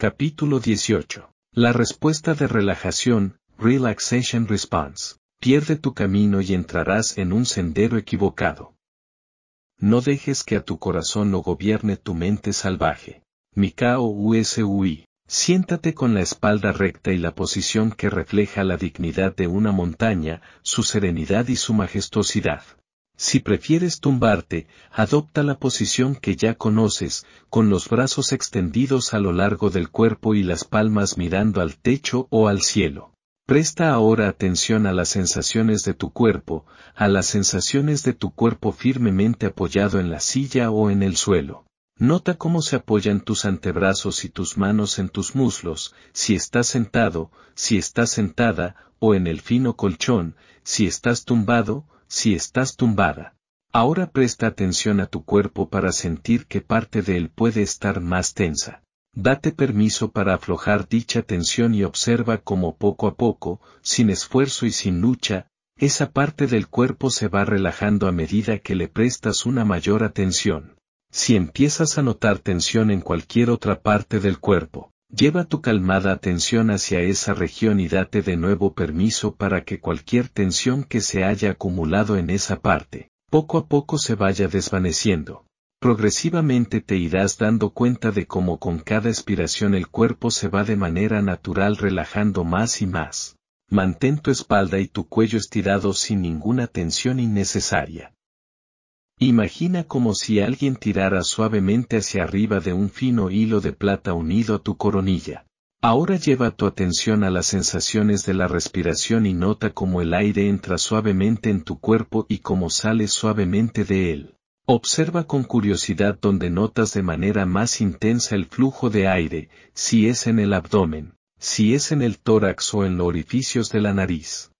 Capítulo 18. La respuesta de relajación, Relaxation Response. Pierde tu camino y entrarás en un sendero equivocado. No dejes que a tu corazón lo gobierne tu mente salvaje. Mikao Usui. Siéntate con la espalda recta y la posición que refleja la dignidad de una montaña, su serenidad y su majestuosidad. Si prefieres tumbarte, adopta la posición que ya conoces, con los brazos extendidos a lo largo del cuerpo y las palmas mirando al techo o al cielo. Presta ahora atención a las sensaciones de tu cuerpo, a las sensaciones de tu cuerpo firmemente apoyado en la silla o en el suelo. Nota cómo se apoyan tus antebrazos y tus manos en tus muslos, si estás sentado, si estás sentada, o en el fino colchón, si estás tumbado, si estás tumbada. Ahora presta atención a tu cuerpo para sentir que parte de él puede estar más tensa. Date permiso para aflojar dicha tensión y observa cómo poco a poco, sin esfuerzo y sin lucha, esa parte del cuerpo se va relajando a medida que le prestas una mayor atención. Si empiezas a notar tensión en cualquier otra parte del cuerpo, lleva tu calmada atención hacia esa región y date de nuevo permiso para que cualquier tensión que se haya acumulado en esa parte, poco a poco se vaya desvaneciendo. Progresivamente te irás dando cuenta de cómo con cada expiración el cuerpo se va de manera natural relajando más y más. Mantén tu espalda y tu cuello estirados sin ninguna tensión innecesaria. Imagina como si alguien tirara suavemente hacia arriba de un fino hilo de plata unido a tu coronilla. Ahora lleva tu atención a las sensaciones de la respiración y nota cómo el aire entra suavemente en tu cuerpo y cómo sale suavemente de él. Observa con curiosidad donde notas de manera más intensa el flujo de aire, si es en el abdomen, si es en el tórax o en los orificios de la nariz.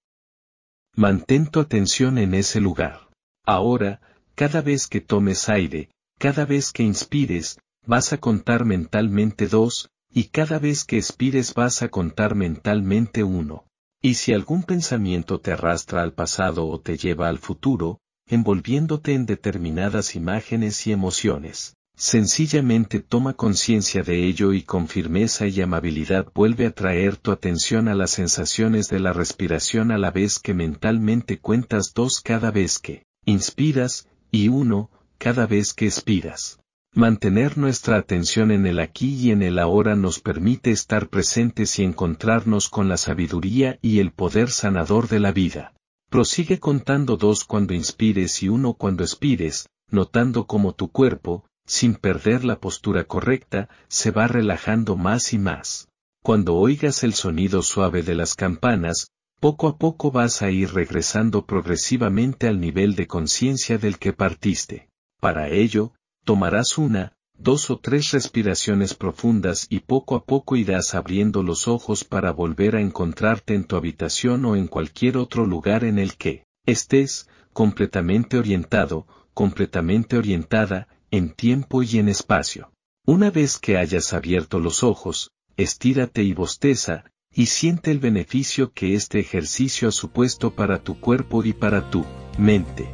Mantén tu atención en ese lugar. Ahora, cada vez que tomes aire, cada vez que inspires, vas a contar mentalmente dos, y cada vez que expires vas a contar mentalmente uno. Y si algún pensamiento te arrastra al pasado o te lleva al futuro, envolviéndote en determinadas imágenes y emociones. Sencillamente toma conciencia de ello y con firmeza y amabilidad vuelve a traer tu atención a las sensaciones de la respiración a la vez que mentalmente cuentas dos cada vez que inspiras, y uno, cada vez que expiras. Mantener nuestra atención en el aquí y en el ahora nos permite estar presentes y encontrarnos con la sabiduría y el poder sanador de la vida. Prosigue contando dos cuando inspires y uno cuando expires, notando cómo tu cuerpo, sin perder la postura correcta, se va relajando más y más. Cuando oigas el sonido suave de las campanas, poco a poco vas a ir regresando progresivamente al nivel de conciencia del que partiste. Para ello, tomarás una, dos o tres respiraciones profundas y poco a poco irás abriendo los ojos para volver a encontrarte en tu habitación o en cualquier otro lugar en el que estés, completamente orientado, completamente orientada, en tiempo y en espacio. Una vez que hayas abierto los ojos, estírate y bosteza, y siente el beneficio que este ejercicio ha supuesto para tu cuerpo y para tu mente.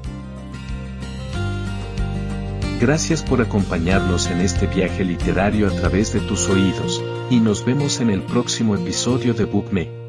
Gracias por acompañarnos en este viaje literario a través de tus oídos, y nos vemos en el próximo episodio de BookMe.